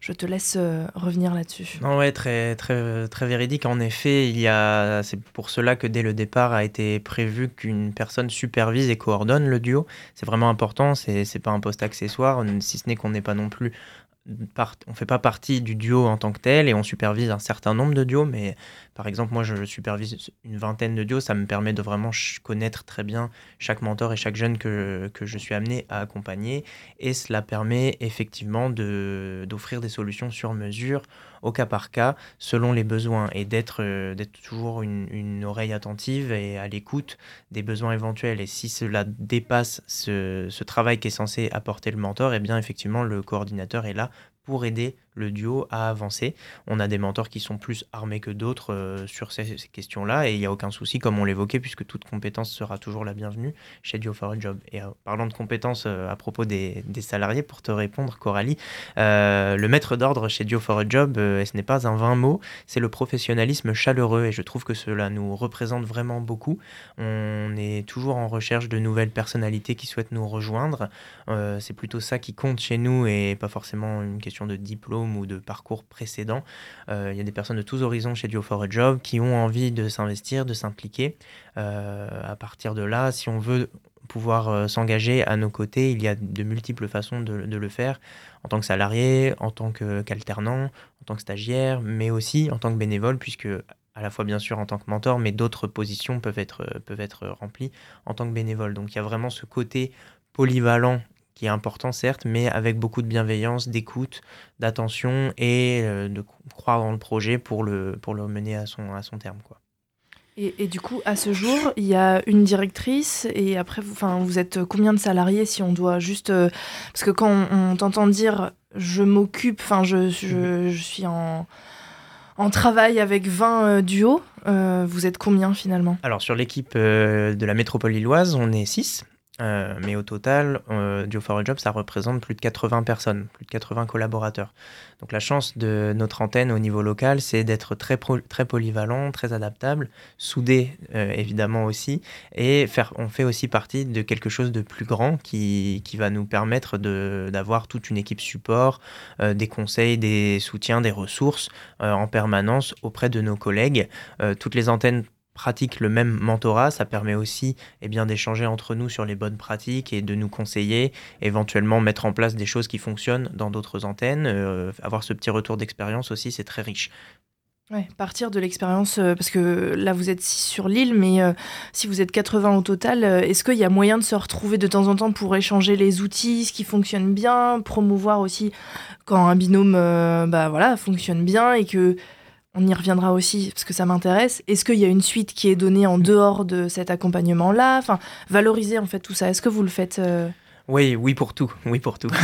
Je te laisse euh, revenir là-dessus. Non, ouais, très, très, très véridique. En effet, il y a, c'est pour cela que dès le départ a été prévu qu'une personne supervise et coordonne le duo. C'est vraiment important. C'est, pas un poste accessoire, si ce n'est qu'on n'est pas non plus on fait pas partie du duo en tant que tel et on supervise un certain nombre de duos, mais par exemple, moi je supervise une vingtaine de duos, ça me permet de vraiment connaître très bien chaque mentor et chaque jeune que, que je suis amené à accompagner et cela permet effectivement d'offrir des solutions sur mesure au cas par cas, selon les besoins, et d'être euh, toujours une, oreille attentive et à l'écoute des besoins éventuels. Et si cela dépasse ce, travail qui est censé apporter le mentor, et eh bien effectivement le coordinateur est là pour aider le duo à avancer. On a des mentors qui sont plus armés que d'autres euh, sur ces, questions-là et il n'y a aucun souci, comme on l'évoquait, puisque toute compétence sera toujours la bienvenue chez Duo for a Job. Et euh, parlant de compétences euh, à propos des, salariés, pour te répondre, Coralie, le maître d'ordre chez Duo for a Job, ce n'est pas un vain mot, c'est le professionnalisme chaleureux et je trouve que cela nous représente vraiment beaucoup. On est toujours en recherche de nouvelles personnalités qui souhaitent nous rejoindre. c'est plutôt ça qui compte chez nous et pas forcément une question de diplôme ou de parcours précédents. Euh, il y a des personnes de tous horizons chez Duo for a Job qui ont envie de s'investir, de s'impliquer. Euh, à partir de là, si on veut pouvoir euh, s'engager à nos côtés, il y a de multiples façons de, le faire, en tant que salarié, en tant qu'alternant, en tant que stagiaire, mais aussi en tant que bénévole, puisque à la fois bien sûr en tant que mentor, mais d'autres positions peuvent être, peuvent être remplies en tant que bénévole. Donc il y a vraiment ce côté polyvalent qui est important certes, mais avec beaucoup de bienveillance, d'écoute, d'attention et euh, de croire dans le projet pour le, pour le mener à son, à son terme. Quoi. Et, du coup, à ce jour, il y a une directrice et après, vous, vous êtes combien de salariés si on doit juste... Euh, parce que quand on, t'entend dire je m'occupe, enfin je, je, je, suis en, en travail avec 20 euh, duos, vous êtes combien finalement? Alors sur l'équipe de la métropole lilloise, on est 6. Euh, mais au total, euh, for a Job, ça représente plus de 80 personnes, plus de 80 collaborateurs. Donc la chance de notre antenne au niveau local, c'est d'être très, très polyvalent, très adaptable, soudé euh, évidemment aussi, et faire, on fait aussi partie de quelque chose de plus grand qui, qui va nous permettre d'avoir toute une équipe support, euh, des conseils, des soutiens, des ressources en permanence auprès de nos collègues. toutes les antennes pratique le même mentorat, ça permet aussi eh bien, d'échanger entre nous sur les bonnes pratiques et de nous conseiller, éventuellement mettre en place des choses qui fonctionnent dans d'autres antennes. Euh, avoir ce petit retour d'expérience aussi, c'est très riche. Ouais, partir de l'expérience, euh, parce que là vous êtes 6 sur l'île, mais euh, si vous êtes 80 au total, est-ce qu'il y a moyen de se retrouver de temps en temps pour échanger les outils, ce qui fonctionne bien, promouvoir aussi quand un binôme bah, voilà, fonctionne bien et que on y reviendra aussi parce que ça m'intéresse. Est-ce qu'il y a une suite qui est donnée en dehors de cet accompagnement-là? Enfin, valoriser en fait tout ça. Est-ce que vous le faites euh, oui, oui pour tout, oui pour tout.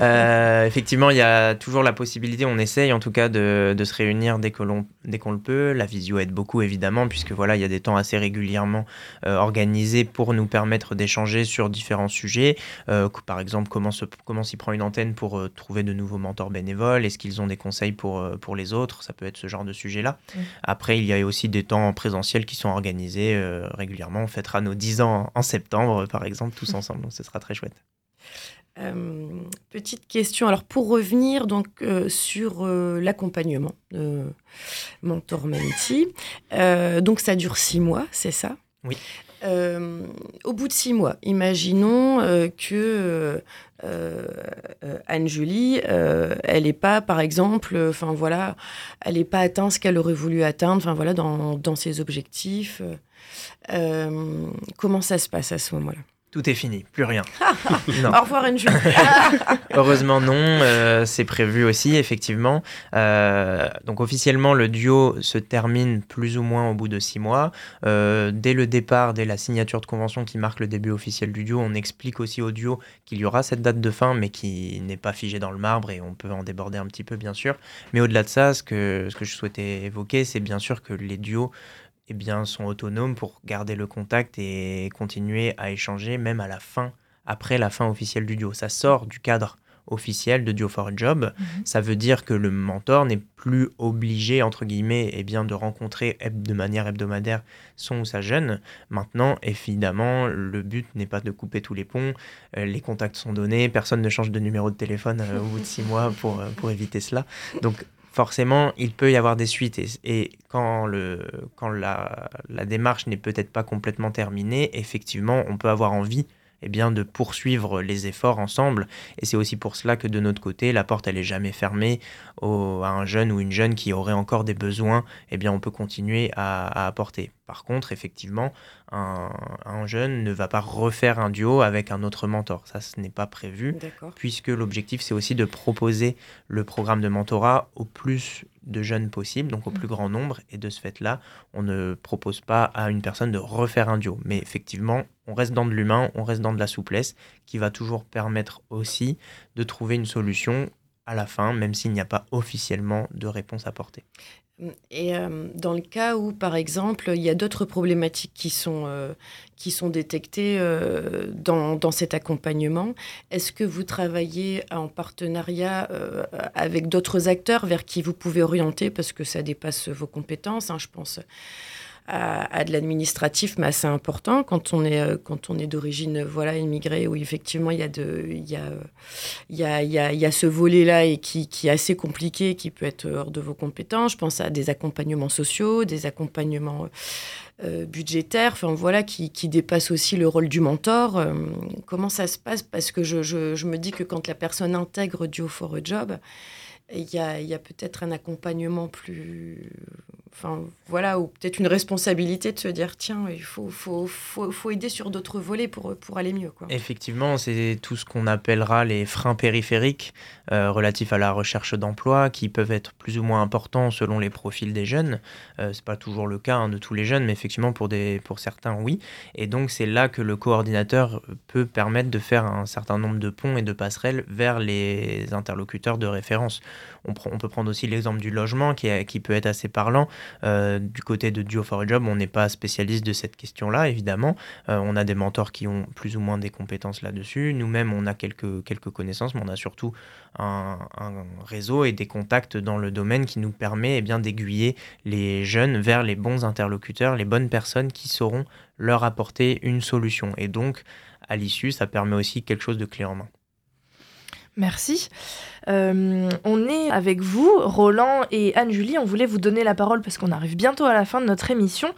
Euh, effectivement, il y a toujours la possibilité, on essaye en tout cas de, se réunir dès que l'on dès qu'on le peut. La visio aide beaucoup évidemment puisque voilà, il y a des temps assez régulièrement euh, organisés pour nous permettre d'échanger sur différents sujets. Euh, par exemple, comment se, comment s'y prend une antenne pour trouver de nouveaux mentors bénévoles? Est-ce qu'ils ont des conseils pour pour les autres? Ça peut être ce genre de sujet-là. Après, il y a aussi des temps présentiels qui sont organisés régulièrement. On fêtera nos 10 ans en septembre, par exemple, tous ensemble. Donc, ce sera très chouette. Euh, petite question. Alors pour revenir donc euh, sur euh, l'accompagnement de Mentor Menti, donc ça dure six mois, c'est ça? Oui. au bout de six mois, imaginons que Anne-Julie, elle n'est pas, par exemple, enfin voilà, elle n'est pas atteint ce qu'elle aurait voulu atteindre, enfin voilà, dans, dans ses objectifs. comment ça se passe à ce moment-là? Tout est fini, plus rien. Au revoir Enju. Heureusement non, euh, c'est prévu aussi effectivement. Euh, donc officiellement le duo se termine plus ou moins au bout de six mois. Euh, dès le départ, dès la signature de convention qui marque le début officiel du duo, on explique aussi au duo qu'il y aura cette date de fin, mais qui n'est pas figée dans le marbre et on peut en déborder un petit peu bien sûr. Mais au-delà de ça, ce que, ce que je souhaitais évoquer, c'est bien sûr que les duos eh bien, sont autonomes pour garder le contact et continuer à échanger même à la fin, après la fin officielle du duo. Ça sort du cadre officiel de Duo for a Job. Mhm. Ça veut dire que le mentor n'est plus obligé, entre guillemets, eh bien, de rencontrer de manière hebdomadaire son ou sa jeune. Maintenant, évidemment, le but n'est pas de couper tous les ponts. Euh, les contacts sont donnés. Personne ne change de numéro de téléphone euh, au bout de six mois pour, euh, pour éviter cela. Donc, forcément, il peut y avoir des suites. Et, quand, le, quand la, la démarche n'est peut-être pas complètement terminée, effectivement, on peut avoir envie eh bien, de poursuivre les efforts ensemble. Et c'est aussi pour cela que de notre côté, la porte, elle est jamais fermée à un jeune ou une jeune qui aurait encore des besoins. Eh bien, on peut continuer à, apporter. Par contre, effectivement, un, jeune ne va pas refaire un duo avec un autre mentor. Ça, ce n'est pas prévu, puisque l'objectif, c'est aussi de proposer le programme de mentorat au plus de jeunes possible, donc au plus mm. grand nombre. Et de ce fait-là, on ne propose pas à une personne de refaire un duo. Mais effectivement, on reste dans de l'humain, on reste dans de la souplesse, qui va toujours permettre aussi de trouver une solution à la fin, même s'il n'y a pas officiellement de réponse apportée. Et euh, dans le cas où, par exemple, il y a d'autres problématiques qui sont, euh, qui sont détectées euh, dans, dans, cet accompagnement, est-ce que vous travaillez en partenariat avec d'autres acteurs vers qui vous pouvez orienter? Parce que ça dépasse vos compétences hein, Je pense à, de l'administratif, mais assez important quand on est, euh, quand on est d'origine voilà, immigrée, où effectivement il y a, de, il y a, il y a, il y a, ce volet-là et qui, qui, est assez compliqué, qui peut être hors de vos compétences. Je pense à des accompagnements sociaux, des accompagnements euh, budgétaires, enfin voilà, qui, qui dépassent aussi le rôle du mentor. Euh, comment ça se passe? Parce que je, je, me dis que quand la personne intègre Duo for a Job, il y a, a peut-être un accompagnement plus enfin voilà, ou peut-être une responsabilité de se dire tiens, il faut, faut, faut, faut aider sur d'autres volets pour, pour aller mieux. Quoi. Effectivement, c'est tout ce qu'on appellera les freins périphériques euh, relatifs à la recherche d'emploi qui peuvent être plus ou moins importants selon les profils des jeunes. Euh, c'est pas toujours le cas hein, de tous les jeunes, mais effectivement pour, des, pour certains, oui. Et donc c'est là que le coordinateur peut permettre de faire un certain nombre de ponts et de passerelles vers les interlocuteurs de référence. On, peut prendre aussi l'exemple du logement qui, qui peut être assez parlant. Euh, du côté de Duo for a Job, on n'est pas spécialiste de cette question-là, évidemment. Euh, on a des mentors qui ont plus ou moins des compétences là-dessus. Nous-mêmes, on a quelques, quelques connaissances, mais on a surtout un, réseau et des contacts dans le domaine qui nous permet eh d'aiguiller les jeunes vers les bons interlocuteurs, les bonnes personnes qui sauront leur apporter une solution. Et donc, à l'issue, ça permet aussi quelque chose de clé en main. Merci. Euh, on est avec vous, Roland et Anne-Julie. On voulait vous donner la parole parce qu'on arrive bientôt à la fin de notre émission.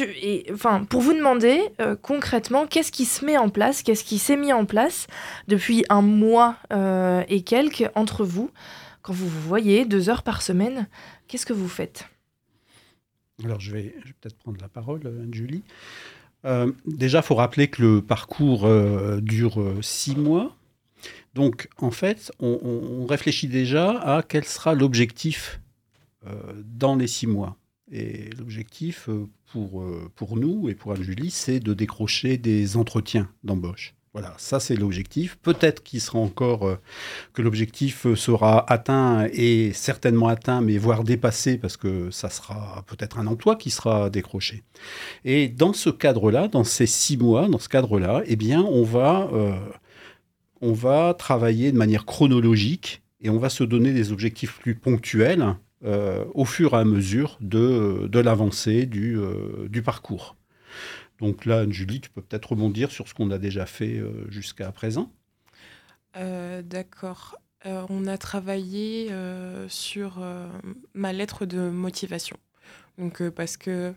et, enfin, pour vous demander euh, concrètement, qu'est-ce qui se met en place, qu'est-ce qui s'est mis en place depuis un mois euh, et quelques entre vous, quand vous vous voyez deux heures par semaine, qu'est-ce que vous faites? Alors, je vais, je vais peut-être prendre la parole, Anne-Julie. déjà, il faut rappeler que le parcours dure six mois. Donc, en fait, on, réfléchit déjà à quel sera l'objectif euh, dans les six mois. Et l'objectif euh, pour, euh, pour nous et pour Anne-Julie, c'est de décrocher des entretiens d'embauche. Voilà, ça c'est l'objectif. Peut-être qu'il sera encore que l'objectif sera atteint et certainement atteint, mais voire dépassé parce que ça sera peut-être un emploi qui sera décroché. Et dans ce cadre-là, dans ces six mois, dans ce cadre-là, eh bien, on va on va travailler de manière chronologique et on va se donner des objectifs plus ponctuels euh, au fur et à mesure de, l'avancée euh, du, parcours. Donc là, Julie, tu peux peut-être rebondir sur ce qu'on a déjà fait euh, jusqu'à présent. D'accord. on a travaillé sur ma lettre de motivation. Donc parce que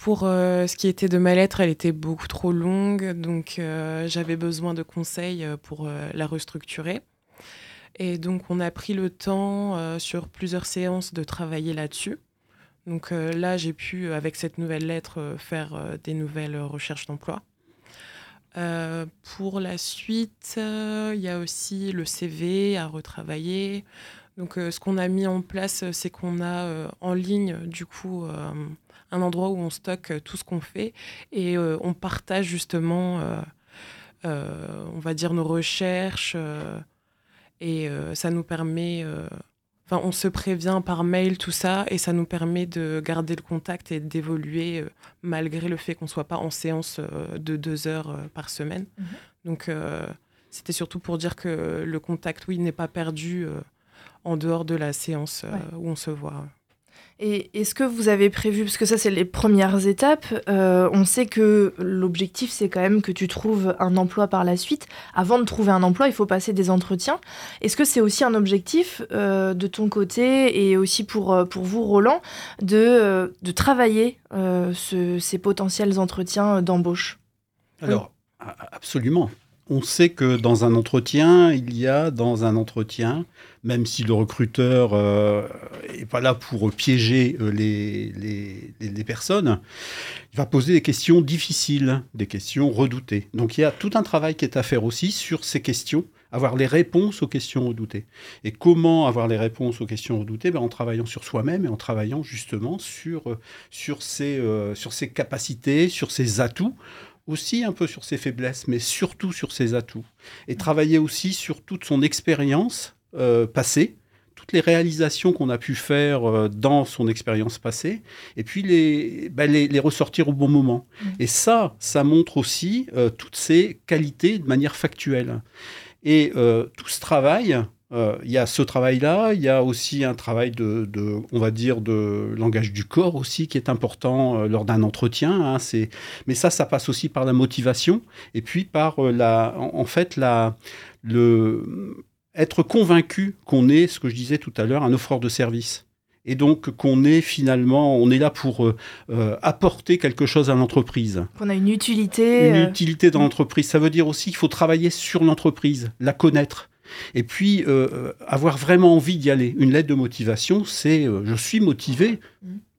pour euh, ce qui était de ma lettre, elle était beaucoup trop longue, donc euh, j'avais besoin de conseils euh, pour la restructurer. Et donc on a pris le temps sur plusieurs séances de travailler là-dessus. Donc là, j'ai pu, avec cette nouvelle lettre, faire des nouvelles recherches d'emploi. pour la suite, il y a aussi le CV à retravailler. Donc ce qu'on a mis en place, c'est qu'on a en ligne, du coup, un endroit où on stocke euh, tout ce qu'on fait et euh, on partage justement, euh, on va dire, nos recherches et ça nous permet Enfin, on se prévient par mail, tout ça, et ça nous permet de garder le contact et d'évoluer malgré le fait qu'on soit pas en séance de deux heures par semaine. Mhm. Donc, c'était surtout pour dire que le contact, oui, n'est pas perdu en dehors de la séance où on se voit. Et est-ce que vous avez prévu, parce que ça c'est les premières étapes, euh, on sait que l'objectif c'est quand même que tu trouves un emploi par la suite. Avant de trouver un emploi, il faut passer des entretiens. Est-ce que c'est aussi un objectif euh, de ton côté et aussi pour, euh, pour vous Roland de, de travailler ces potentiels entretiens d'embauche? Alors, absolument on sait que dans un entretien, il y a dans un entretien, même si le recruteur n'est euh, pas là pour piéger euh, les, les, personnes, il va poser des questions difficiles, des questions redoutées. Donc il y a tout un travail qui est à faire aussi sur ces questions, avoir les réponses aux questions redoutées. Et comment avoir les réponses aux questions redoutées? Ben, En travaillant sur soi-même et en travaillant justement sur, euh, sur, ses, sur ses capacités, sur ses atouts aussi un peu sur ses faiblesses, mais surtout sur ses atouts. Et travailler aussi sur toute son expérience euh, passée, toutes les réalisations qu'on a pu faire euh, dans son expérience passée, et puis les, bah, les, ressortir au bon moment. Mmh. Et ça, ça montre aussi euh, toutes ses qualités de manière factuelle. Et tout ce travail, euh, il y a ce travail-là, il y a aussi un travail de, on va dire, de langage du corps aussi qui est important euh, lors d'un entretien. Hein, mais ça, ça passe aussi par la motivation et puis par euh, la, en, fait, la, le, être convaincu qu'on est, ce que je disais tout à l'heure, un offreur de service. Et donc qu'on est finalement, on est là pour apporter quelque chose à l'entreprise. Qu'on a une utilité. Une utilité dans l'entreprise. Ça veut dire aussi qu'il faut travailler sur l'entreprise, la connaître et puis, euh, avoir vraiment envie d'y aller. Une lettre de motivation, c'est euh, je suis motivé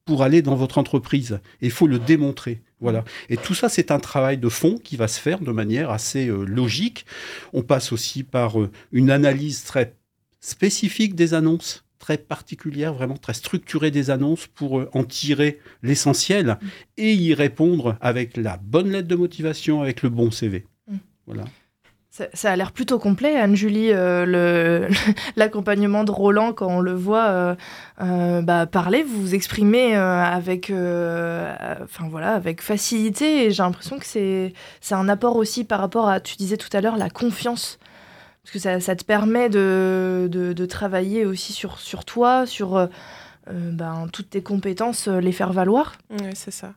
pour aller dans votre entreprise. Et il faut le démontrer. Voilà. Et tout ça, c'est un travail de fond qui va se faire de manière assez euh, logique. On passe aussi par une analyse très spécifique des annonces très particulière, vraiment très structurée des annonces pour en tirer l'essentiel et y répondre avec la bonne lettre de motivation, avec le bon CV. Mm. Voilà. Ça, a l'air plutôt complet, Anne-Julie, euh, l'accompagnement de Roland, quand on le voit euh, euh, bah, parler, vous vous exprimez avec, enfin, voilà, avec facilité, et j'ai l'impression que c'est un apport aussi par rapport à, tu disais tout à l'heure, la confiance. Parce que ça, ça te permet de, de, de, travailler aussi sur, sur toi, sur ben, toutes tes compétences, les faire valoir. Oui, c'est ça.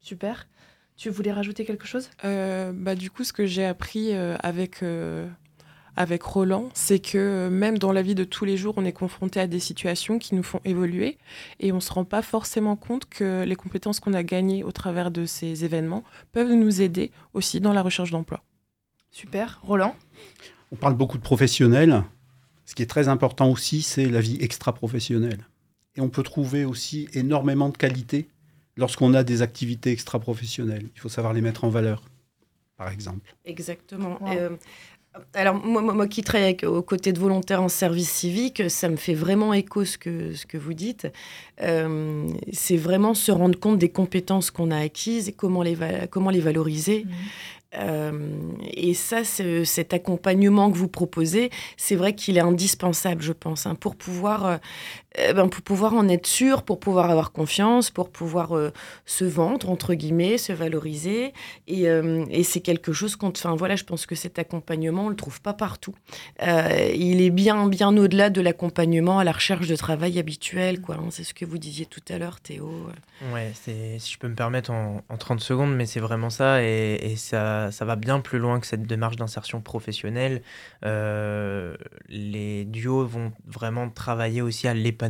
Super. Tu voulais rajouter quelque chose? Euh, bah, Du coup, ce que j'ai appris euh, avec, euh, avec Roland, c'est que même dans la vie de tous les jours, on est confronté à des situations qui nous font évoluer et on ne se rend pas forcément compte que les compétences qu'on a gagnées au travers de ces événements peuvent nous aider aussi dans la recherche d'emploi. Super. Roland? On parle beaucoup de professionnels. Ce qui est très important aussi, c'est la vie extra-professionnelle. Et on peut trouver aussi énormément de qualités lorsqu'on a des activités extra-professionnelles. Il faut savoir les mettre en valeur, par exemple. Exactement. Euh, alors, moi, moi, qui travaille aux côtés de volontaires en service civique, ça me fait vraiment écho ce que, ce que vous dites. Euh, c'est vraiment se rendre compte des compétences qu'on a acquises et comment les, comment les valoriser. Mmh. Euh, et ça, cet accompagnement que vous proposez, c'est vrai qu'il est indispensable, je pense, hein, pour pouvoir, euh, eh ben, pour pouvoir en être sûr, pour pouvoir avoir confiance, pour pouvoir euh, se vendre entre guillemets, se valoriser. Et, et c'est quelque chose qu'on, enfin voilà, je pense que cet accompagnement, on le trouve pas partout. il est bien, bien au-delà de l'accompagnement à la recherche de travail habituel, quoi. Hein. c'est ce que vous disiez tout à l'heure, Théo. Ouais, si je peux me permettre en, en 30 secondes, mais c'est vraiment ça, et, ça ça, va bien plus loin que cette démarche d'insertion professionnelle. Euh, les duos vont vraiment travailler aussi à l'épanouissement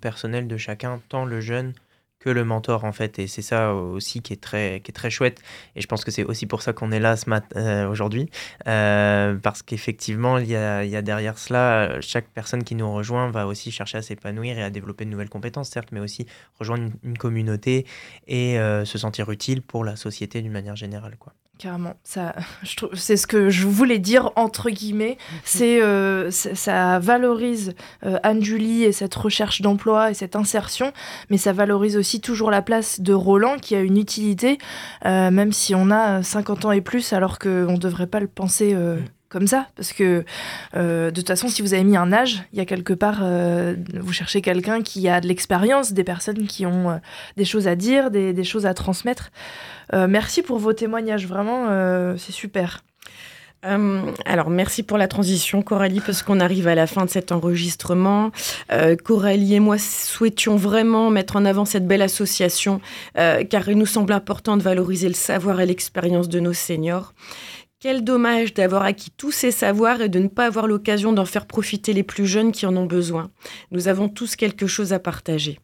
personnel de chacun, tant le jeune que le mentor en fait. Et c'est ça aussi qui est très qui est très chouette. Et je pense que c'est aussi pour ça qu'on est là ce matin euh, aujourd'hui. Euh, parce qu'effectivement il y a, derrière cela chaque personne qui nous rejoint va aussi chercher à s'épanouir et à développer de nouvelles compétences certes mais aussi rejoindre une, une communauté et se sentir utile pour la société d'une manière générale quoi Carrément, ça, c'est ce que je voulais dire entre guillemets. Mhm. C'est, euh, ça valorise euh, Anne-Julie et cette recherche d'emploi et cette insertion, mais ça valorise aussi toujours la place de Roland qui a une utilité, euh, même si on a 50 ans et plus, alors qu'on ne devrait pas le penser comme ça, parce que de toute façon, si vous avez mis un âge, il y a quelque part, vous cherchez quelqu'un qui a de l'expérience, des personnes qui ont des choses à dire, des, choses à transmettre. merci pour vos témoignages, vraiment, c'est super. Euh, alors, merci pour la transition, Coralie, parce qu'on arrive à la fin de cet enregistrement. Euh, Coralie et moi souhaitions vraiment mettre en avant cette belle association, euh, car il nous semble important de valoriser le savoir et l'expérience de nos seniors. Quel dommage d'avoir acquis tous ces savoirs et de ne pas avoir l'occasion d'en faire profiter les plus jeunes qui en ont besoin. Nous avons tous quelque chose à partager.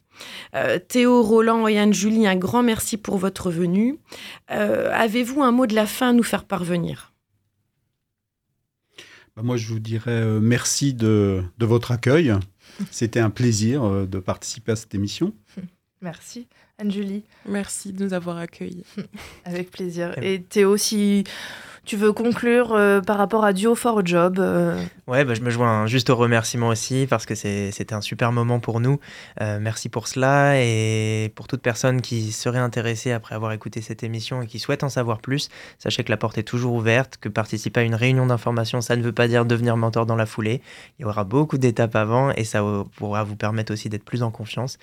Théo, Roland et Anne-Julie, un grand merci pour votre venue. Avez-vous un mot de la fin à nous faire parvenir? Bah, moi, je vous dirais euh, merci de, votre accueil. C'était un plaisir euh, de participer à cette émission. Merci. Anne-Julie. Merci de nous avoir accueillis. Avec plaisir. Et Théo, si tu veux conclure euh, par rapport à Duo for a Job euh? Ouais, bah, je me joins juste au remerciement aussi parce que c'était un super moment pour nous. Euh, merci pour cela et pour toute personne qui serait intéressée après avoir écouté cette émission et qui souhaite en savoir plus, sachez que la porte est toujours ouverte, que participer à une réunion d'information, ça ne veut pas dire devenir mentor dans la foulée. Il y aura beaucoup d'étapes avant et ça pourra vous permettre aussi d'être plus en confiance.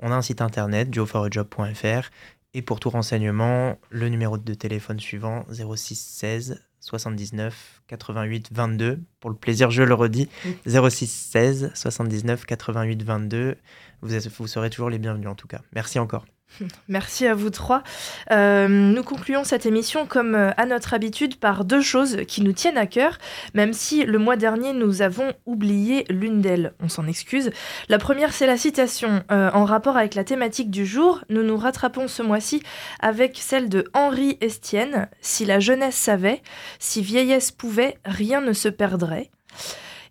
On a un site internet, duoforojob.fr et pour tout renseignement, le numéro de téléphone suivant 06 16 79 88 22. Pour le plaisir, je le redis 06 16 79 88 22. Vous, vous serez toujours les bienvenus en tout cas. Merci encore. Merci à vous trois. Euh, nous concluons cette émission comme euh, à notre habitude par deux choses qui nous tiennent à cœur, même si le mois dernier nous avons oublié l'une d'elles. On s'en excuse. La première, c'est la citation. Euh, en rapport avec la thématique du jour, nous nous rattrapons ce mois-ci avec celle de Henri Estienne. Si la jeunesse savait, si vieillesse pouvait, rien ne se perdrait.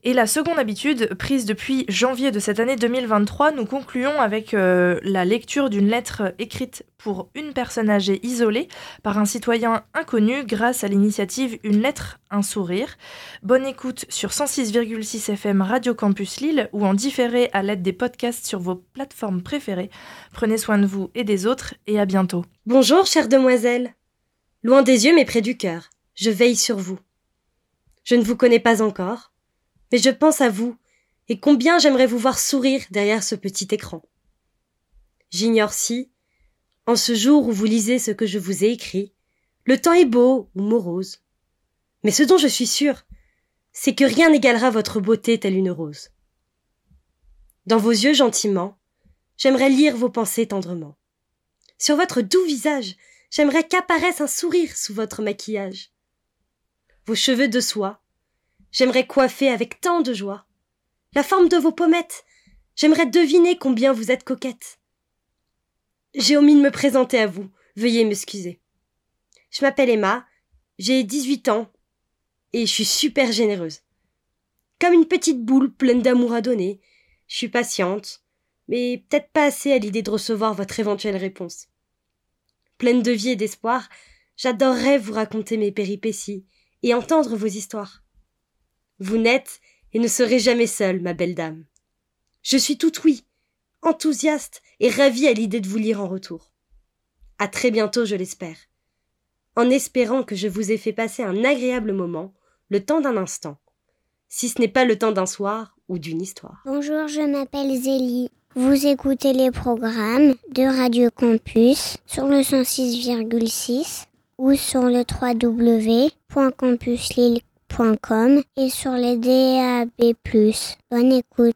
Et la seconde habitude, prise depuis janvier de cette année 2023, nous concluons avec euh, la lecture d'une lettre écrite pour une personne âgée isolée par un citoyen inconnu grâce à l'initiative Une lettre, un sourire. Bonne écoute sur 106,6 FM Radio Campus Lille ou en différé à l'aide des podcasts sur vos plateformes préférées. Prenez soin de vous et des autres et à bientôt. Bonjour, chère demoiselle. Loin des yeux mais près du cœur, je veille sur vous. Je ne vous connais pas encore mais je pense à vous, et combien j'aimerais vous voir sourire derrière ce petit écran. J'ignore si, en ce jour où vous lisez ce que je vous ai écrit, le temps est beau ou morose. Mais ce dont je suis sûre, c'est que rien n'égalera votre beauté telle une rose. Dans vos yeux gentiment, j'aimerais lire vos pensées tendrement. Sur votre doux visage, j'aimerais qu'apparaisse un sourire sous votre maquillage. Vos cheveux de soie, J'aimerais coiffer avec tant de joie. La forme de vos pommettes. J'aimerais deviner combien vous êtes coquette. J'ai omis de me présenter à vous. Veuillez m'excuser. Je m'appelle Emma. J'ai 18 ans. Et je suis super généreuse. Comme une petite boule pleine d'amour à donner. Je suis patiente. Mais peut-être pas assez à l'idée de recevoir votre éventuelle réponse. Pleine de vie et d'espoir, j'adorerais vous raconter mes péripéties et entendre vos histoires. Vous n'êtes et ne serez jamais seule, ma belle dame. Je suis tout oui, enthousiaste et ravie à l'idée de vous lire en retour. À très bientôt, je l'espère. En espérant que je vous ai fait passer un agréable moment, le temps d'un instant, si ce n'est pas le temps d'un soir ou d'une histoire. Bonjour, je m'appelle Zélie. Vous écoutez les programmes de Radio Campus sur le 106,6 ou sur le www.campuslille.com et sur les DAB+. Bonne écoute.